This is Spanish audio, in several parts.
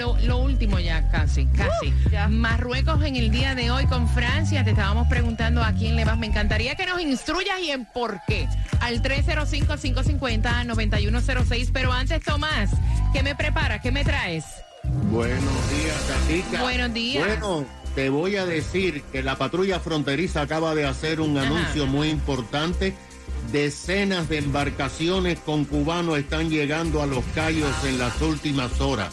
lo, lo último ya casi, casi. Marruecos en el día de hoy con Francia. Te estábamos preguntando a quién le vas. Me encantaría que nos instruyas y en por qué. Al 305-550-9106. Pero antes, Tomás, ¿qué me preparas? ¿Qué me traes? Buenos días, Katica. Buenos días. Bueno, te voy a decir que la patrulla fronteriza acaba de hacer un Ajá. anuncio muy importante. Decenas de embarcaciones con cubanos están llegando a los cayos en las últimas horas.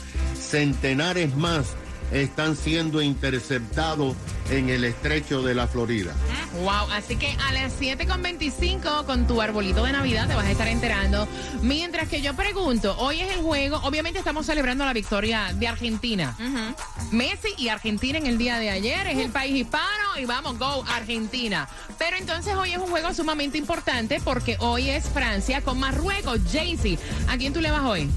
Centenares más están siendo interceptados en el estrecho de la Florida. Wow, así que a las 7.25 con tu arbolito de Navidad te vas a estar enterando. Mientras que yo pregunto, hoy es el juego, obviamente estamos celebrando la victoria de Argentina. Messi y Argentina en el día de ayer, es el país hispano y vamos, go Argentina. Pero entonces hoy es un juego sumamente importante porque hoy es Francia con Marruecos, Jaycee. ¿A quién tú le vas hoy?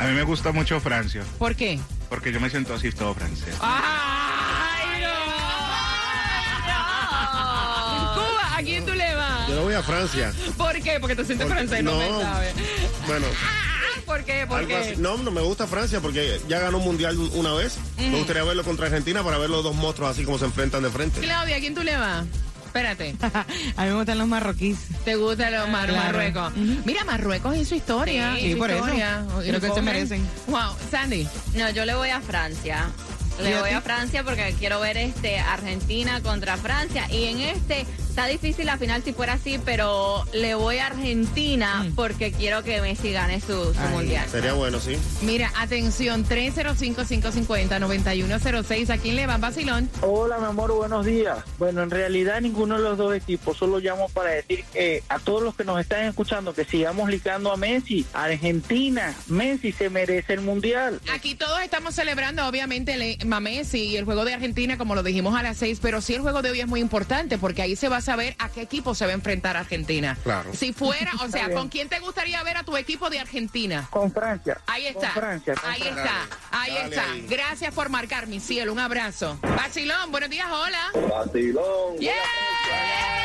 A mí me gusta mucho Francia, ¿Por qué? porque yo me siento así todo francés. ¡Ay, no! Cuba, ¿a quién tú le vas? Yo no voy a Francia. ¿Por qué? Porque te sientes Porque- francés, no, me no. sabes. Bueno, ¿Por qué? ¿Por algo qué? No, no me gusta Francia porque ya ganó un mundial una vez. Me gustaría verlo contra Argentina para ver los dos monstruos así como se enfrentan de frente. Claudia, ¿a quién tú le vas? Espérate. A mí me gustan los marroquíes. ¿Te gusta los Mar- Claro. Marruecos? Mira, Marruecos y su historia. Sí, y su por eso. historia. Y Creo que se merecen. Wow, Sandy. No, yo le voy a Francia. ¿Y Le voy a Francia porque quiero ver este Argentina contra Francia y en este está difícil la final si fuera así, pero le voy a Argentina porque quiero que Messi gane su, su Ay. mundial. Sería bueno, sí. Mira, atención, 305-550-9106. ¿A quién le va Basilón? Hola, mi amor, buenos días. Bueno, en realidad ninguno de los dos equipos, solo llamo para decir que a todos los que nos están escuchando que sigamos ligando a Messi, a Argentina. Messi se merece el mundial. Aquí todos estamos celebrando, obviamente, el, a Messi y el juego de Argentina, como lo dijimos a las seis, pero sí el juego de hoy es muy importante porque ahí se va a saber a qué equipo se va a enfrentar Argentina. Claro. Si fuera, o sea. ¿con quién te gustaría ver a tu equipo de Argentina? Con Francia. Ahí está. Con Francia. con ahí Francia. está. Ahí Dale está. ahí. Gracias por marcar, mi cielo. Un abrazo. Bacilón, buenos días, hola. Vacilón. ¡Yeah!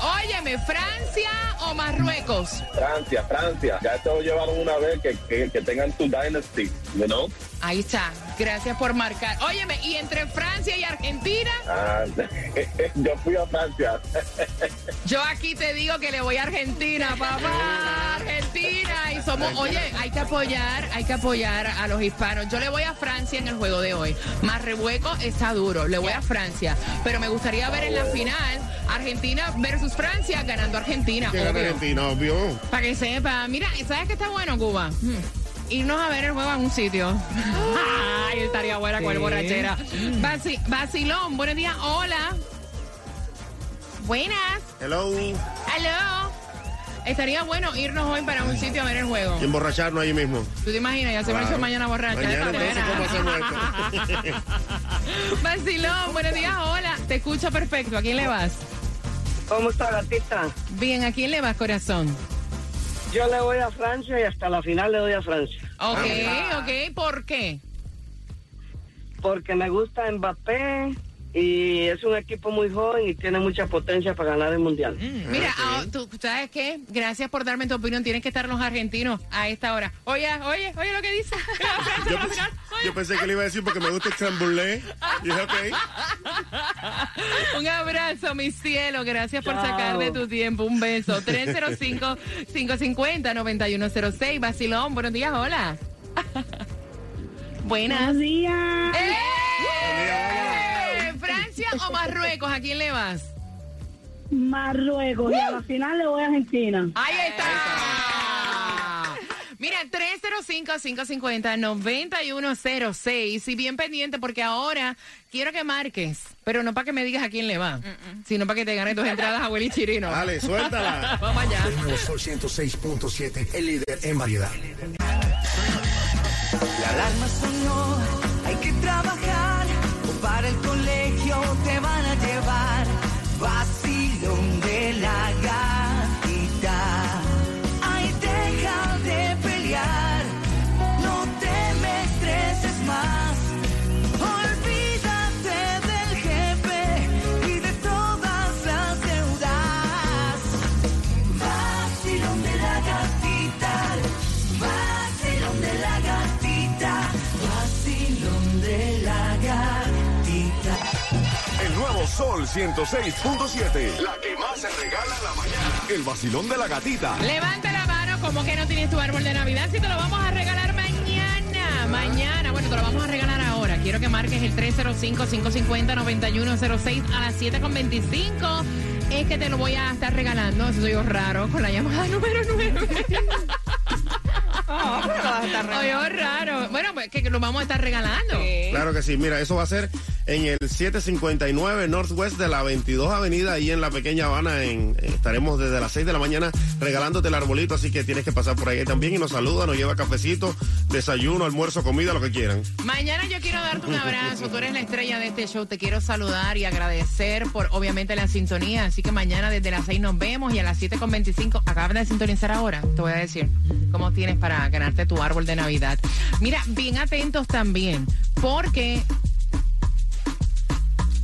Óyeme, ¿Francia o Marruecos? Francia, Francia. Ya te lo llevaron una vez que, que, que tengan tu dynasty, you know? Ahí está. Gracias por marcar. Óyeme, ¿y entre Francia y Argentina? Ah, yo fui a Francia. Yo aquí te digo que le voy a Argentina, papá. Argentina. Y somos, oye, hay que apoyar, hay que apoyar a los hispanos. Yo le voy a Francia en el juego de hoy. Marruecos está duro, le voy a Francia. Pero me gustaría ver en la final Argentina versus Francia ganando Argentina, Que gane obvio. Argentina, obvio. Para que sepa. Mira, ¿sabes qué está bueno, Cuba? Hmm. Irnos a ver el juego en un sitio. Ay, estaría buena con el borrachera. Basi- Basilón, buenos días. Hola. Buenas. Hello. Aló. Estaría bueno irnos hoy para un sitio a ver el juego. Y emborracharnos ahí mismo. ¿Tú te imaginas? Ya se me Claro. hizo mañana borracha. Mañana. Basilón, buenos días. Hola. Te escucho perfecto. ¿A quién le vas? ¿Cómo está, gatita? Bien, ¿a quién le vas, corazón? Yo le voy a Francia y hasta la final le doy a Francia. Ok, Ah. ok. ¿Por qué? Porque me gusta Mbappé y es un equipo muy joven y tiene mucha potencia para ganar el mundial. Mira, ah, tú sabes qué, gracias por darme tu opinión. Tienen que estar los argentinos a esta hora. Oye, oye, oye lo que dice. Yo, pensé, yo pensé que le iba a decir porque me gusta el Y dije, ok. Un abrazo, mi cielo. Gracias por sacar de tu tiempo. Un beso. 305-550-9106. Basilón, buenos días, hola. Buenas. días. ¡Eh! O Marruecos? ¿A quién le vas? Marruecos y a la final le voy a Argentina. Ahí está. Mira, 305-550-9106. Y bien pendiente porque ahora quiero que marques, pero no para que me digas a quién le va, sino para que te ganes tus entradas a Willy Chirino. Dale, suéltala. Vamos allá. Sol 106.7, el líder en variedad. La alarma sonó, hay que trabajar. O para el colegio te van a llevar. Vacilón Sol 106.7, la que más se regala en la mañana. El vacilón de la gatita. Levanta la mano como que no tienes tu árbol de Navidad si te lo vamos a regalar mañana. Mañana, bueno, te lo vamos a regalar ahora. Quiero que marques el 305-550-9106 a las 7.25. Es que te lo voy a estar regalando, eso soy yo raro, con la llamada número 9. Oh, pero vas a estar Soy yo raro. Bueno, pues que que lo vamos a estar regalando. Claro que sí, mira, eso va a ser en el 759 Northwest de la 22 Avenida, ahí en la pequeña Habana. Eh, estaremos desde las 6 de la mañana regalándote el arbolito, así que tienes que pasar por ahí también y nos saluda, nos lleva cafecito, desayuno, almuerzo, comida, lo que quieran. Mañana yo quiero darte un abrazo. Tú eres la estrella de este show. Te quiero saludar y agradecer por, obviamente, la sintonía. Así que mañana desde las 6 nos vemos y a las 7.25 acabas de sintonizar ahora. Te voy a decir cómo tienes para ganarte tu árbol de Navidad. Mira, bien atentos también, porque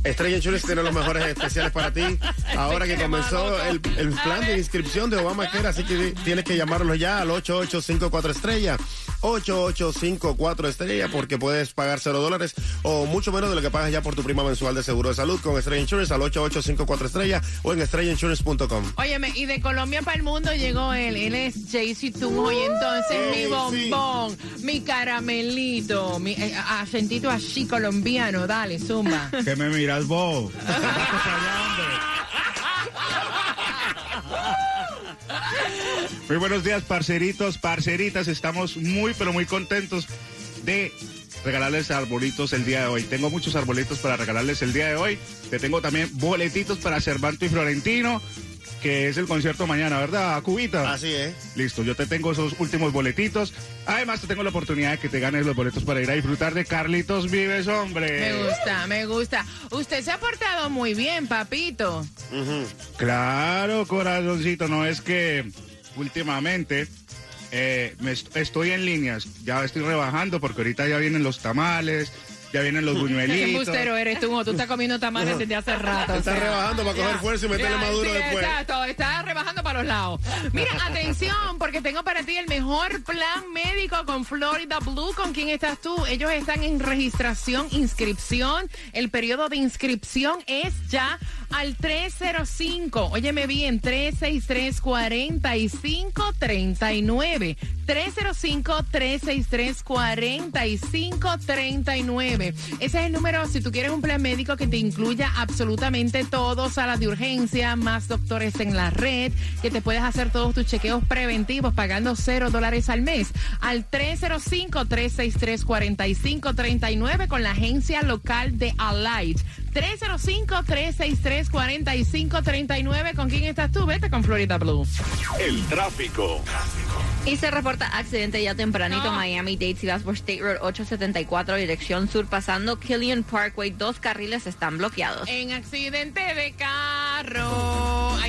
Estrella Insurance tiene los mejores especiales para ti. Ahora que comenzó el, el plan de inscripción de Obamacare, así que tienes que llamarlos ya al 8854 estrella. 8854 estrella porque puedes pagar cero dólares o mucho menos de lo que pagas ya por tu prima mensual de seguro de salud con Estrella Insurance al 8854 estrella o en estrellainsurance.com. Óyeme, y de Colombia para el mundo llegó él. Él es Jaycee Tunjo y entonces mi bombón, mi caramelito, mi eh, acentito así colombiano. Dale, zumba. ¿Qué me miras vos? Muy buenos días, parceritos, parceritas. Estamos muy, pero muy contentos de regalarles arbolitos el día de hoy. Tengo muchos arbolitos para regalarles el día de hoy. Te tengo también boletitos para Cervanto y Florentino, que es el concierto mañana, ¿verdad, Cubita? Así es. Listo, yo te tengo esos últimos boletitos. Además, te tengo la oportunidad de que te ganes los boletos para ir a disfrutar de Carlitos Vives, hombre. Me gusta, me gusta. Usted se ha portado muy bien, papito. Claro, corazoncito, no es que últimamente eh, me est- estoy en líneas, ya estoy rebajando porque ahorita ya vienen los tamales, ya vienen los Qué buñuelitos. embustero eres tú, tú estás comiendo tamales desde hace rato. Está rebajando para coger fuerza y meterle más duro sí, después. Exacto, está rebajando para los lados. Mira, atención, porque tengo para ti el mejor plan médico con Florida Blue. ¿Con quién estás tú? Ellos están en registración, inscripción. El periodo de inscripción es ya al 305. Óyeme bien, 363-4539. 305-363-4539. Ese es el número si tú quieres un plan médico que te incluya absolutamente todo, salas de urgencia, más doctores en la red, que te puedes hacer todos tus chequeos preventivos pagando cero dólares al mes. Al 305-363-4539 con la agencia local de Alight. 305-363-4539. ¿Con quién estás tú? Vete con Florida Blue. El tráfico. Y se reporta accidente ya tempranito No. Miami Dade si vas por State Road 874 dirección sur pasando Killian Parkway. Dos carriles están bloqueados. En accidente de carro.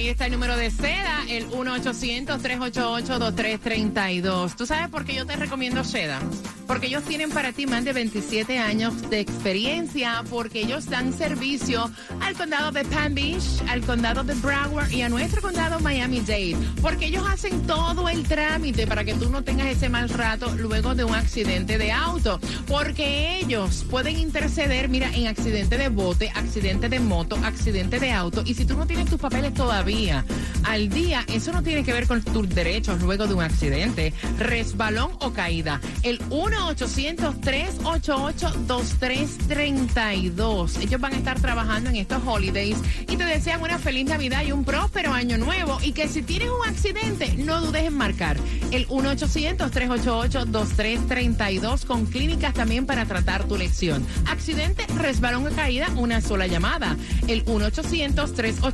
Ahí está el número de seda, el 1-800-388-2332. ¿Tú sabes por qué yo te recomiendo seda? Porque ellos tienen para ti más de 27 años de experiencia, porque ellos dan servicio al condado de Palm Beach, al condado de Broward y a nuestro condado Miami-Dade. Porque ellos hacen todo el trámite para que tú no tengas ese mal rato luego de un accidente de auto. Porque ellos pueden interceder, mira, en accidente de bote, accidente de moto, accidente de auto. Y si tú tienes tus papeles todavía al día, eso no tiene que ver con tus derechos luego de un accidente, resbalón o caída. El 1 1-800-388-2332. Ellos van a estar trabajando en estos holidays y te desean una feliz Navidad y un próspero año nuevo. Y que si tienes un accidente, no dudes en marcar el 1-800-388-2332 con clínicas también para tratar tu lección. Accidente, resbalón o caída, una sola llamada. El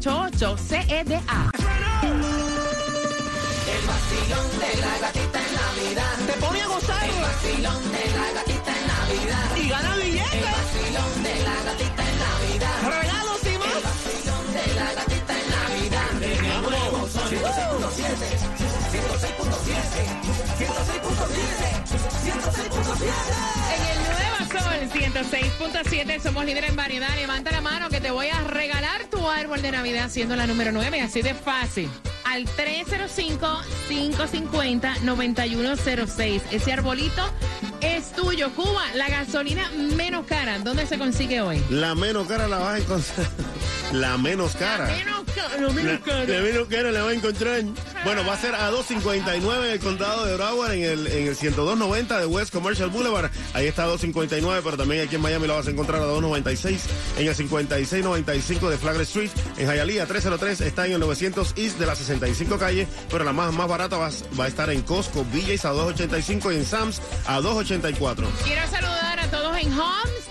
1-800-388-CEDA. El vacilón de la gatita en Navidad. Te pone a gozar. El vacilón de la gatita en Navidad. Y gana billetes. El vacilón de la gatita en Navidad. Regalos y más. El vacilón de la gatita en Navidad. Nuevo sol 106.7. 106.7. 106.7. Sol 106.7 somos líderes en variedad. Levanta la mano que te voy a regalar tu árbol de Navidad siendo la número 9. Así de fácil. Al 305-550-9106. Ese arbolito es tuyo. Cuba, la gasolina menos cara. ¿Dónde se consigue hoy? La menos cara la vas a encontrar. La menos cara. Menos cara, menos La, la menos cara la va a encontrar. Bueno, va a ser a 259 en el condado de Broward, en el, en el 10290 de West Commercial Boulevard. Ahí está a 259, pero también aquí en Miami lo vas a encontrar a 296 en el 5695 de Flagler Street. En Hialeah 303 está en el 900 East de la 65 calle, pero la más, más barata va, va a estar en Costco, BJ's a 285 y en Sam's a 284. Quiero saludar a todos en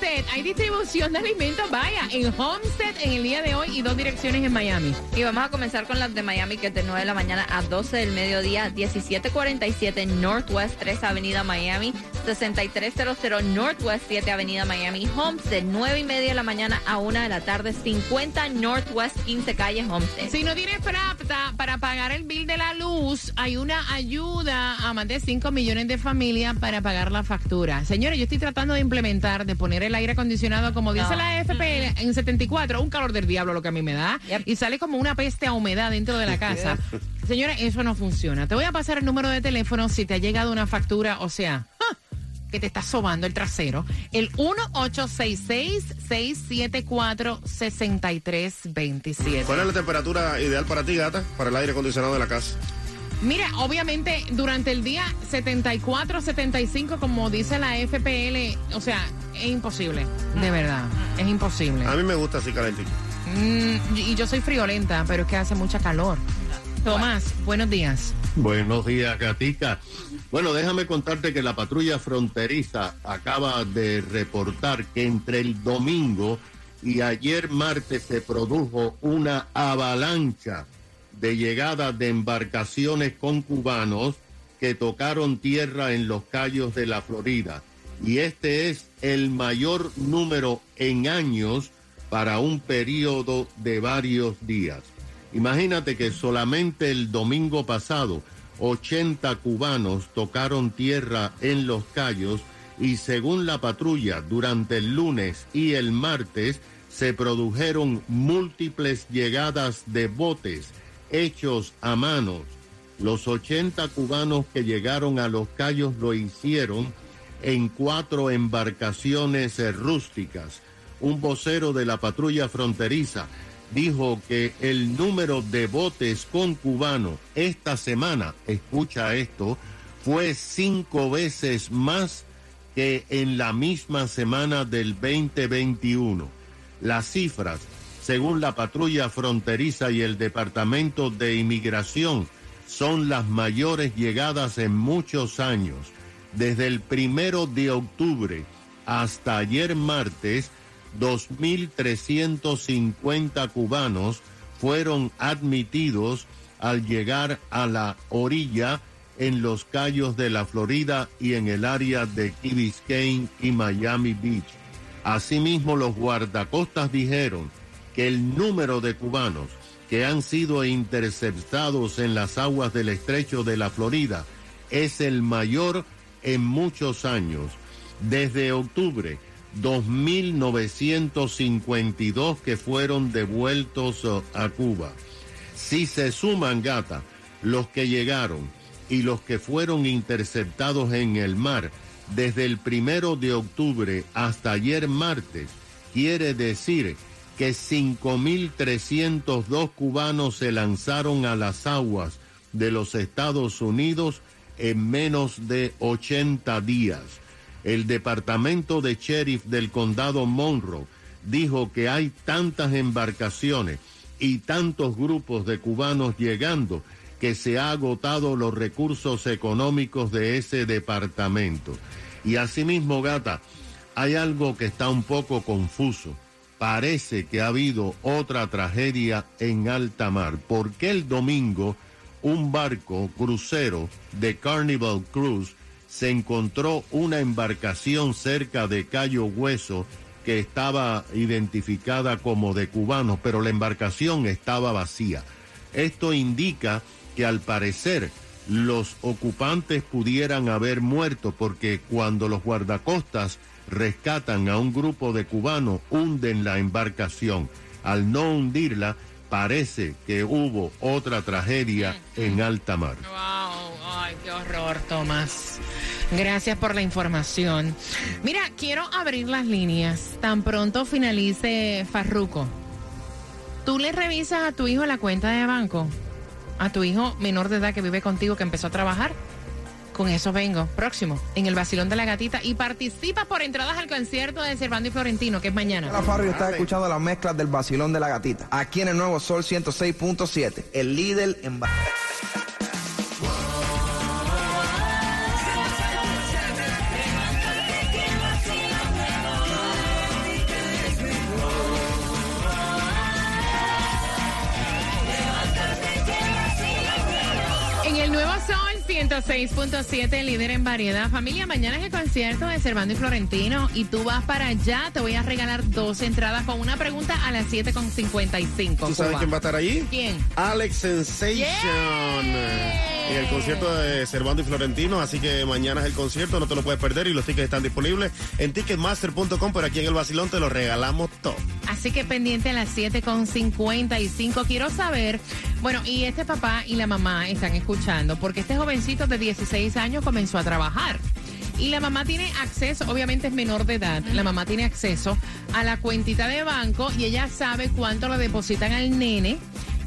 Homestead. Hay distribución de alimentos, vaya, en Homestead en el día de hoy y dos direcciones en Miami. Y vamos a comenzar con las de Miami, que es de 9 de la mañana a 12 del mediodía, 1747 Northwest 3 Avenida Miami, 6300 Northwest 7 Avenida Miami, Homestead, 9 y media de la mañana a 1 de la tarde, 50 Northwest 15 Calle Homestead. Si no tienes plata para pagar el bill de la luz, hay una ayuda a más de 5 millones de familias para pagar la factura. Señores, yo estoy tratando de implementar, de poner el aire acondicionado, como dice No. la FP en 74, un calor del diablo lo que a mí me da, y sale como una peste a humedad dentro de la casa. Señores, eso no funciona. Te voy a pasar el número de teléfono si te ha llegado una factura, o sea, ¡ja! que te está sobando el trasero. El 1866-674-6327. ¿Cuál es la temperatura ideal para ti, gata, para el aire acondicionado de la casa? Mira, obviamente durante el día 74, 75, como dice la FPL, o sea, es imposible, de verdad, es imposible. A mí me gusta así calentito. Mm, y yo soy friolenta, pero es que hace mucha calor. Tomás, buenos días. Buenos días, Gatica. Bueno, déjame contarte que la patrulla fronteriza acaba de reportar que entre el domingo y ayer martes se produjo una avalancha de llegada de embarcaciones con cubanos que tocaron tierra en los callos de la Florida. Y este es el mayor número en años para un periodo de varios días. Imagínate que solamente el domingo pasado 80 cubanos tocaron tierra en los Cayos y según la patrulla durante el lunes y el martes se produjeron múltiples llegadas de botes hechos a manos. Los 80 cubanos que llegaron a los Cayos lo hicieron en cuatro embarcaciones rústicas. Un vocero de la patrulla fronteriza dijo que el número de botes con cubano esta semana, escucha esto, fue cinco veces más que en la misma semana del 2021. Las cifras, según la patrulla fronteriza y el Departamento de Inmigración, son las mayores llegadas en muchos años. Desde el primero de octubre hasta ayer martes, 2.350 cubanos fueron admitidos al llegar a la orilla en los callos de la Florida y en el área de Key Biscayne y Miami Beach. Asimismo, los guardacostas dijeron que el número de cubanos que han sido interceptados en las aguas del estrecho de la Florida es el mayor en muchos años. Desde octubre, 2.952 que fueron devueltos uh, a Cuba. Si se suman, gata, los que llegaron y los que fueron interceptados en el mar desde el primero de octubre hasta ayer martes, quiere decir que 5.302 cubanos se lanzaron a las aguas de los Estados Unidos en menos de 80 días. El departamento de sheriff del condado Monroe dijo que hay tantas embarcaciones y tantos grupos de cubanos llegando que se ha agotado los recursos económicos de ese departamento. Y asimismo, gata, hay algo que está un poco confuso. Parece que ha habido otra tragedia en alta mar, porque el domingo un barco crucero de Carnival Cruise se encontró una embarcación cerca de Cayo Hueso que estaba identificada como de cubanos, pero la embarcación estaba vacía. Esto indica que al parecer los ocupantes pudieran haber muerto porque cuando los guardacostas rescatan a un grupo de cubanos, hunden la embarcación. Al no hundirla, parece que hubo otra tragedia en alta mar. Wow, ay, qué horror, Tomás. Gracias por la información. Mira, quiero abrir las líneas. Tan pronto finalice Farruco. ¿Tú le revisas a tu hijo la cuenta de banco? A tu hijo menor de edad que vive contigo, que empezó a trabajar. Con eso vengo. Próximo, en el Basilón de la Gatita. Y participa por entradas al concierto de Servando y Florentino, que es mañana. La Farri está escuchando las mezclas del Basilón de la Gatita. Aquí en el nuevo Sol 106.7. El líder En 106.7, líder en variedad. Familia, mañana es el concierto de Servando y Florentino y tú vas para allá. Te voy a regalar dos entradas con una pregunta a las 7.55. ¿Tú sabes Cuba. quién va a estar allí? ¿Quién? Alex Sensation. En el concierto de Servando y Florentino. Así que mañana es el concierto, no te lo puedes perder. Y los tickets están disponibles en ticketmaster.com. Pero aquí en el Basilón te lo regalamos todo. Así que pendiente a las 7.55. Quiero saber, bueno, y este papá y la mamá están escuchando, porque este jovencito de 16 años comenzó a trabajar. Y la mamá tiene acceso, obviamente es menor de edad, la mamá tiene acceso a la cuentita de banco y ella sabe cuánto le depositan al nene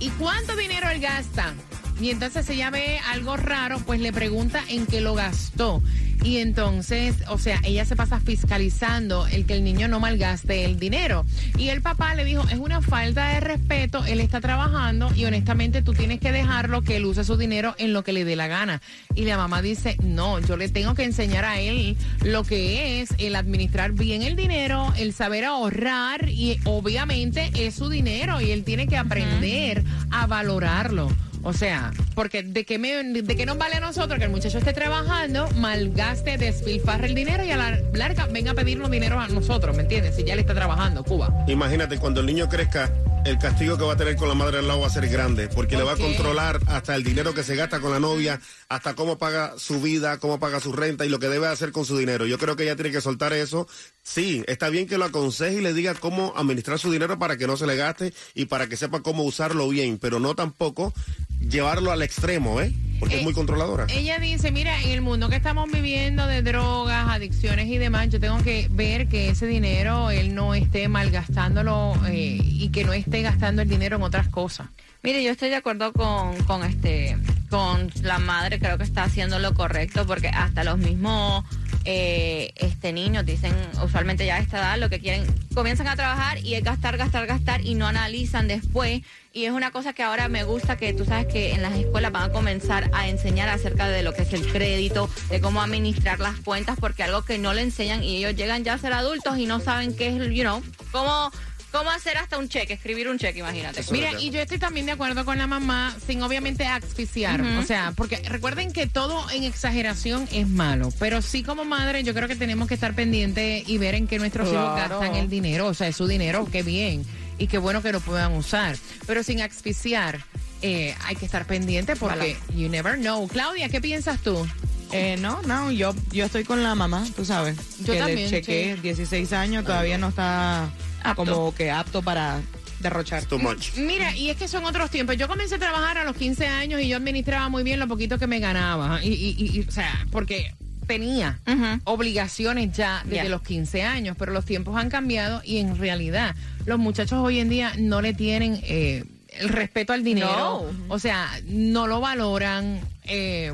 y cuánto dinero él gasta. Y entonces ella ve algo raro, pues le pregunta en qué lo gastó. Y entonces, o sea, ella se pasa fiscalizando el que el niño no malgaste el dinero. Y el papá le dijo, es una falta de respeto, él está trabajando y honestamente tú tienes que dejarlo que él use su dinero en lo que le dé la gana. Y la mamá dice, no, yo le tengo que enseñar a él lo que es el administrar bien el dinero, el saber ahorrar y obviamente es su dinero y él tiene que aprender a valorarlo. O sea, porque de qué, me, de qué nos vale a nosotros que el muchacho esté trabajando, malgaste, despilfarre el dinero y a la larga venga a pedirnos dinero a nosotros, ¿me entiendes? Si ya le está trabajando, Cuba. Imagínate, cuando el niño crezca, el castigo que va a tener con la madre al lado va a ser grande, porque le va a controlar hasta el dinero que se gasta con la novia, hasta cómo paga su vida, cómo paga su renta y lo que debe hacer con su dinero. Yo creo que ella tiene que soltar eso. Sí, está bien que lo aconseje y le diga cómo administrar su dinero para que no se le gaste y para que sepa cómo usarlo bien, pero no tampoco llevarlo al extremo, ¿eh? Porque Eh, es muy controladora. Ella dice, mira, en el mundo que estamos viviendo de drogas, adicciones y demás, yo tengo que ver que ese dinero él no esté malgastándolo eh, y que no esté gastando el dinero en otras cosas. Mire, yo estoy de acuerdo con, con este con la madre, creo que está haciendo lo correcto porque hasta los mismos eh, este niños dicen usualmente ya a esta edad lo que quieren, comienzan a trabajar y es gastar, gastar, gastar y no analizan después. Y es una cosa que ahora me gusta que tú sabes que en las escuelas van a comenzar a enseñar acerca de lo que es el crédito, de cómo administrar las cuentas, porque algo que no le enseñan y ellos llegan ya a ser adultos y no saben qué es, you know, cómo, cómo hacer hasta un cheque, escribir un cheque, imagínate. Mira, y yo estoy también de acuerdo con la mamá, sin obviamente asfixiar. O sea, porque recuerden que todo en exageración es malo. Pero sí, como madre, yo creo que tenemos que estar pendientes y ver en qué nuestros hijos gastan el dinero. O sea, es su dinero, qué bien. Y qué bueno que lo puedan usar. Pero sin asfixiar, eh, hay que estar pendiente porque you never know. Claudia, ¿qué piensas tú? Eh, no, no, yo, yo estoy con la mamá, tú sabes. Yo que también, le chequeé, sí. 16 años, todavía no está como que apto para derrochar. Too much. Mira, y es que son otros tiempos. Yo comencé a trabajar a los 15 años y yo administraba muy bien lo poquito que me ganaba. Y, y- y- y, o sea, porque tenía obligaciones ya desde los 15 años, pero los tiempos han cambiado y en realidad los muchachos hoy en día no le tienen eh, el respeto al dinero. O sea, no lo valoran. eh,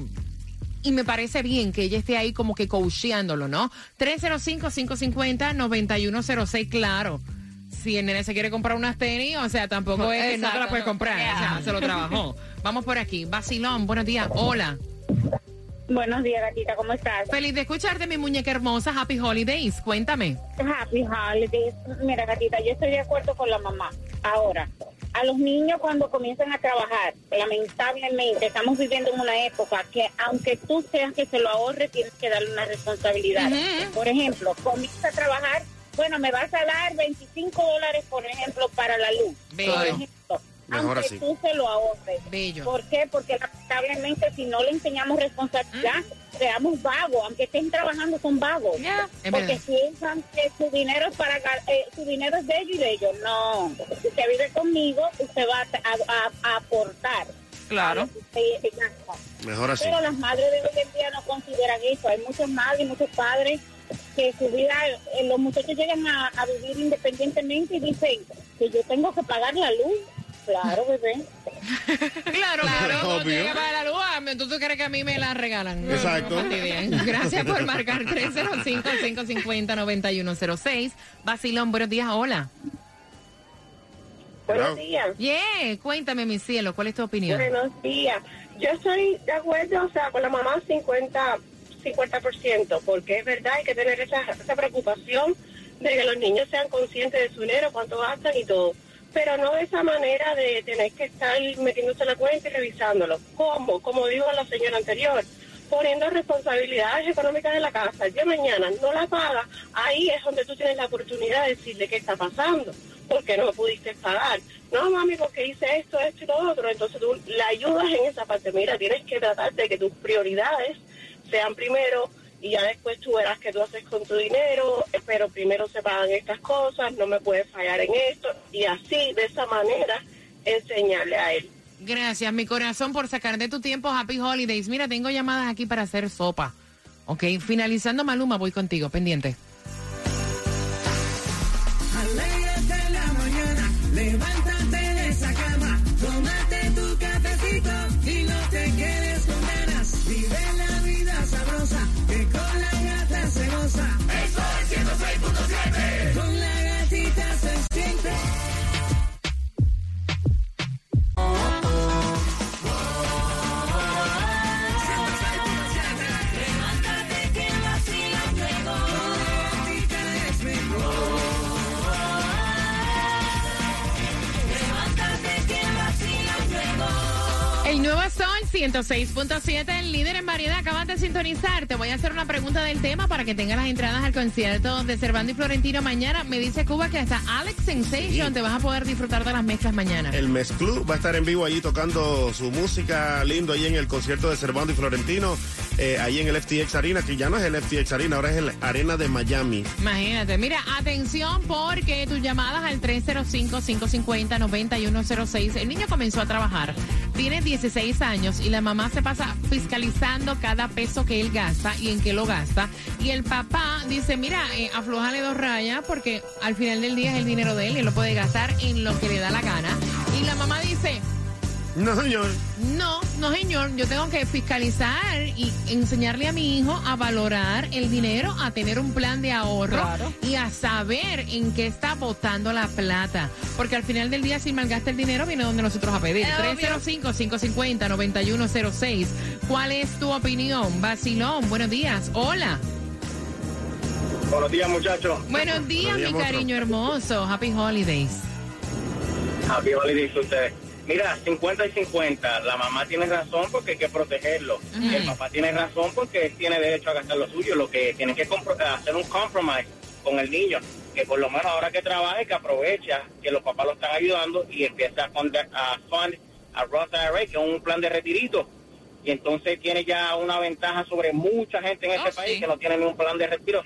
y me parece bien que ella esté ahí como que coacheándolo, ¿no? 305-550-9106, claro. Si el nene se quiere comprar unas tenis, o sea, tampoco es que no te las puedes comprar, o sea, yeah. se lo trabajó. Vamos por aquí, Basilón, buenos días, hola. Buenos días, gatita, ¿cómo estás? Feliz de escucharte, mi muñeca hermosa, Happy Holidays, cuéntame. Happy Holidays. Mira, gatita, yo estoy de acuerdo con la mamá. Ahora, a los niños cuando comienzan a trabajar, lamentablemente estamos viviendo en una época que aunque tú seas que se lo ahorre, tienes que darle una responsabilidad. Por ejemplo, comienza a trabajar, bueno, me vas a dar 25 dólares, por ejemplo, para la luz. Bello. Por ejemplo, Mejor aunque así. tú se lo ahorres. Bello. ¿Por qué? Porque lamentablemente si no le enseñamos responsabilidad, seamos vagos, aunque estén trabajando son vagos. Porque piensan que su dinero es para eh, su dinero es de ellos y de ellos. No, si usted vive conmigo, usted va a, a- a aportar. Claro. Mejor así. Pero las madres de hoy en día no consideran eso. Hay muchas madres y muchos padres que su vida, eh, los muchachos llegan a, a vivir independientemente y dicen que yo tengo que pagar la luz. Claro, bebé. Claro, claro, no Obvio. para la luz. ah, ¿Tú tú crees que a mí me la regalan? Exacto. No, no. Gracias por marcar 305-550-9106. Basilón, buenos días, hola. Buenos días. Yeah, cuéntame, mi cielo, ¿cuál es tu opinión? Buenos días. Yo estoy de acuerdo, o sea, con la mamá 50, 50%, porque es verdad, hay que tener esa, esa preocupación de que los niños sean conscientes de su dinero, cuánto gastan y todo. Pero no de esa manera de tener que estar metiéndose la cuenta y revisándolo. ¿Cómo? Como dijo la señora anterior, poniendo responsabilidades económicas de la casa. Ya mañana no la paga, ahí es donde tú tienes la oportunidad de decirle qué está pasando. ¿Por qué no pudiste pagar? No, mami, porque hice esto, esto y lo otro. Entonces tú la ayudas en esa parte. Mira, tienes que tratar de que tus prioridades sean primero y ya después tú verás qué tú haces con tu dinero, pero primero se pagan estas cosas, no me puedes fallar en esto. Y así, de esa manera, enseñarle a él. Gracias, mi corazón, por sacar de tu tiempo Happy Holidays. Mira, tengo llamadas aquí para hacer sopa. Ok, finalizando Maluma, voy contigo, pendiente. 106.7, el líder en variedad. Acabas de sintonizar. Te voy a hacer una pregunta del tema para que tengas las entradas al concierto de Cervando y Florentino mañana. Me dice Cuba que hasta Alex Sensation te vas a poder disfrutar de las mezclas mañana. El Mes Club va a estar en vivo allí tocando su música lindo allí en el concierto de Cervando y Florentino, eh, allí en el FTX Arena, que ya no es el FTX Arena, ahora es el Arena de Miami. Imagínate, mira, atención porque tus llamadas al 305-550-9106. El niño comenzó a trabajar, tiene 16 años y la mamá se pasa fiscalizando cada peso que él gasta y en qué lo gasta. Y el papá dice, mira, eh, aflójale dos rayas porque al final del día es el dinero de él y él lo puede gastar en lo que le da la gana. Y la mamá dice, No, señor. no, no señor, yo tengo que fiscalizar y enseñarle a mi hijo a valorar el dinero, a tener un plan de ahorro Claro. y a saber en qué está botando la plata. Porque al final del día, si malgasta el dinero, viene donde nosotros a pedir. Es obvio. 305-550-9106. ¿Cuál es tu opinión? Basilón, buenos días. Hola. Buenos días, muchachos. Buenos días, días, mi monstruo. cariño hermoso. Happy Holidays. Happy Holidays a ustedes. Mira, 50 y 50. La mamá tiene razón porque hay que protegerlo. El papá tiene razón porque tiene derecho a gastar lo suyo. Lo que tiene que hacer un compromise con el niño. Que por lo menos ahora que trabaje, que aprovecha que los papás lo están ayudando y empieza a fund a, fund a Roth IRA, que es un plan de retirito. Y entonces tiene ya una ventaja sobre mucha gente en este Oh, país que no tiene ni un plan de retiro.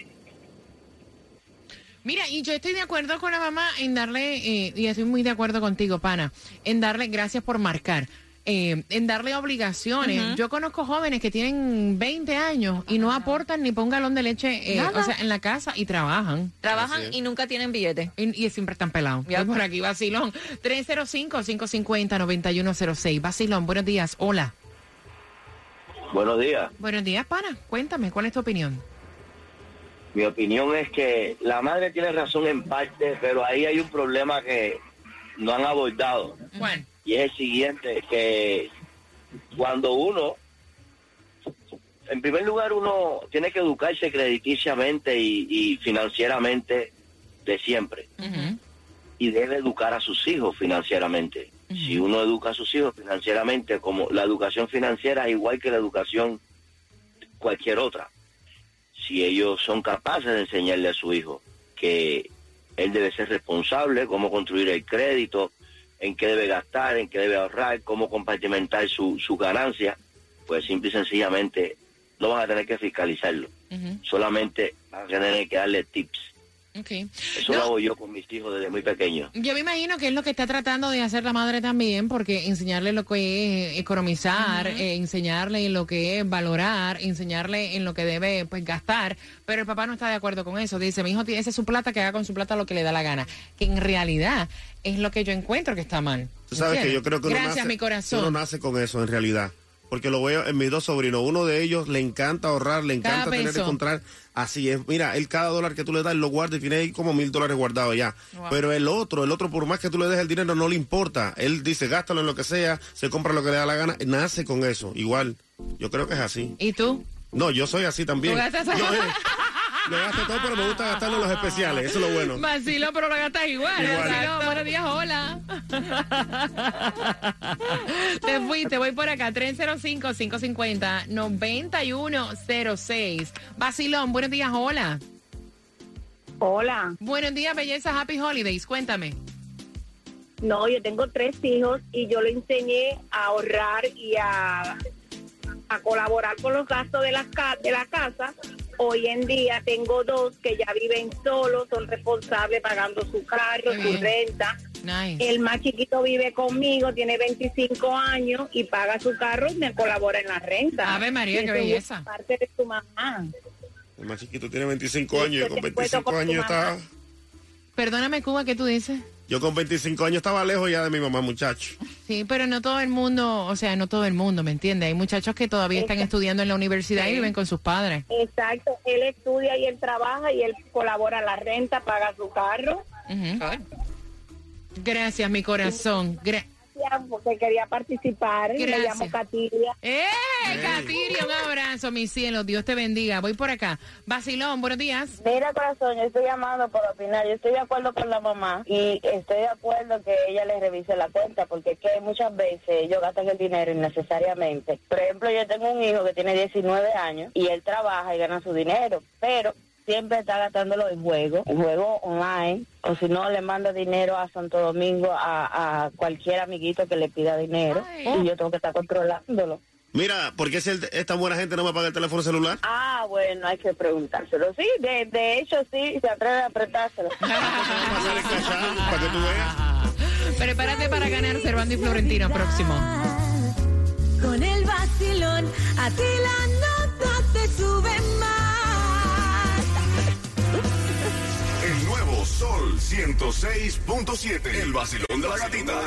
Mira, y yo estoy de acuerdo con la mamá en darle, eh, y estoy muy de acuerdo contigo, pana, en darle, gracias por marcar, eh, en darle obligaciones. Yo conozco jóvenes que tienen 20 años y no aportan ni por un galón de leche, eh, o sea, en la casa y trabajan. Trabajan y nunca tienen billete. Y, y siempre están pelados. Ya. Por aquí, Basilón. 305-550-9106. Basilón, buenos días. Hola. Buenos días. Buenos días, pana. Cuéntame, ¿cuál es tu opinión? Mi opinión es que la madre tiene razón en parte, pero ahí hay un problema que no han abordado. Bueno. Y es el siguiente, que cuando uno, en primer lugar, uno tiene que educarse crediticiamente y, y financieramente de siempre. Y debe educar a sus hijos financieramente. Si uno educa a sus hijos financieramente, como la educación financiera es igual que la educación cualquier otra. Si ellos son capaces de enseñarle a su hijo que él debe ser responsable, cómo construir el crédito, en qué debe gastar, en qué debe ahorrar, cómo compartimentar su, su ganancia, pues simple y sencillamente no van a tener que fiscalizarlo. Solamente van a tener que darle tips. Ok. Eso lo hago yo con mis hijos desde muy pequeños. Yo me imagino que es lo que está tratando de hacer la madre también, porque enseñarle lo que es economizar, eh, enseñarle lo que es valorar, enseñarle en lo que debe pues gastar, pero el papá no está de acuerdo con eso. Dice, mi hijo tiene esa su plata, que haga con su plata lo que le da la gana. Que en realidad es lo que yo encuentro que está mal. Tú sabes que yo creo que uno Gracias, nace, mi corazón. uno nace con eso en realidad. Porque lo veo en mis dos sobrinos. Uno de ellos le encanta ahorrar, le Cada encanta tener peso. encontrar. Así es. Mira, él cada dólar que tú le das, lo guarda y tiene ahí como mil dólares guardados ya. Wow. Pero el otro, el otro, por más que tú le des el dinero, no le importa. Él dice, gástalo en lo que sea, se compra lo que le da la gana. Nace con eso. Igual. Yo creo que es así. ¿Y tú? No, yo soy así también. ¿Tú gastas- Yo, eh, lo gasto todo, pero me gusta gastarlo en los especiales. Eso es lo bueno. Vacilo, pero lo gastas igual. Igual. Vacilo, buenos días, hola. Te fuiste, voy por acá, 305-550-9106. Vacilón, buenos días, hola. Hola. Buenos días, belleza, happy holidays, cuéntame. No, yo tengo tres hijos y yo le enseñé a ahorrar y a, a colaborar con los gastos de la, de la casa. Hoy en día tengo dos que ya viven solos, son responsables pagando su carro, su renta. Nice. El más chiquito vive conmigo, tiene 25 años y paga su carro y me colabora en la renta. Ave María, Y qué belleza. Parte de su mamá. El más chiquito tiene 25 años. Yo con te cuento 25 con tu años mamá. estaba. Perdóname, Cuba, ¿qué tú dices? Yo con 25 años estaba lejos ya de mi mamá, muchacho. Sí, pero no todo el mundo, o sea, no todo el mundo, ¿me entiendes? Hay muchachos que todavía están estudiando en la universidad y viven con sus padres. Exacto, él estudia y él trabaja y él colabora la renta, paga su carro. Ujú. Gracias, mi corazón. Gra- Gracias, porque quería participar. Me Gracias. llamo Katiria. ¡Eh, Katiria! Un abrazo, mi cielo. Dios te bendiga. Voy por acá. Vacilón, buenos días. Mira, corazón, yo estoy llamando por opinar. Yo estoy de acuerdo con la mamá y estoy de acuerdo que ella le revise la cuenta porque es que muchas veces ellos gastan el dinero innecesariamente. Por ejemplo, yo tengo un hijo que tiene 19 años y él trabaja y gana su dinero, pero siempre está gastándolo en juego, en juego online, o si no le manda dinero a Santo Domingo a, a cualquier amiguito que le pida dinero y yo tengo que estar controlándolo. Mira, ¿por qué esta buena gente no me paga el teléfono celular? Ah, bueno, hay que preguntárselo. Sí, de, de hecho sí, se atreve a apretárselo. Para que tú veas. Prepárate para ganar Cervando y Florentino próximo. Con el vacilón, a ti la nota te sube más. Sol 106.7. El vacilón de la gatita.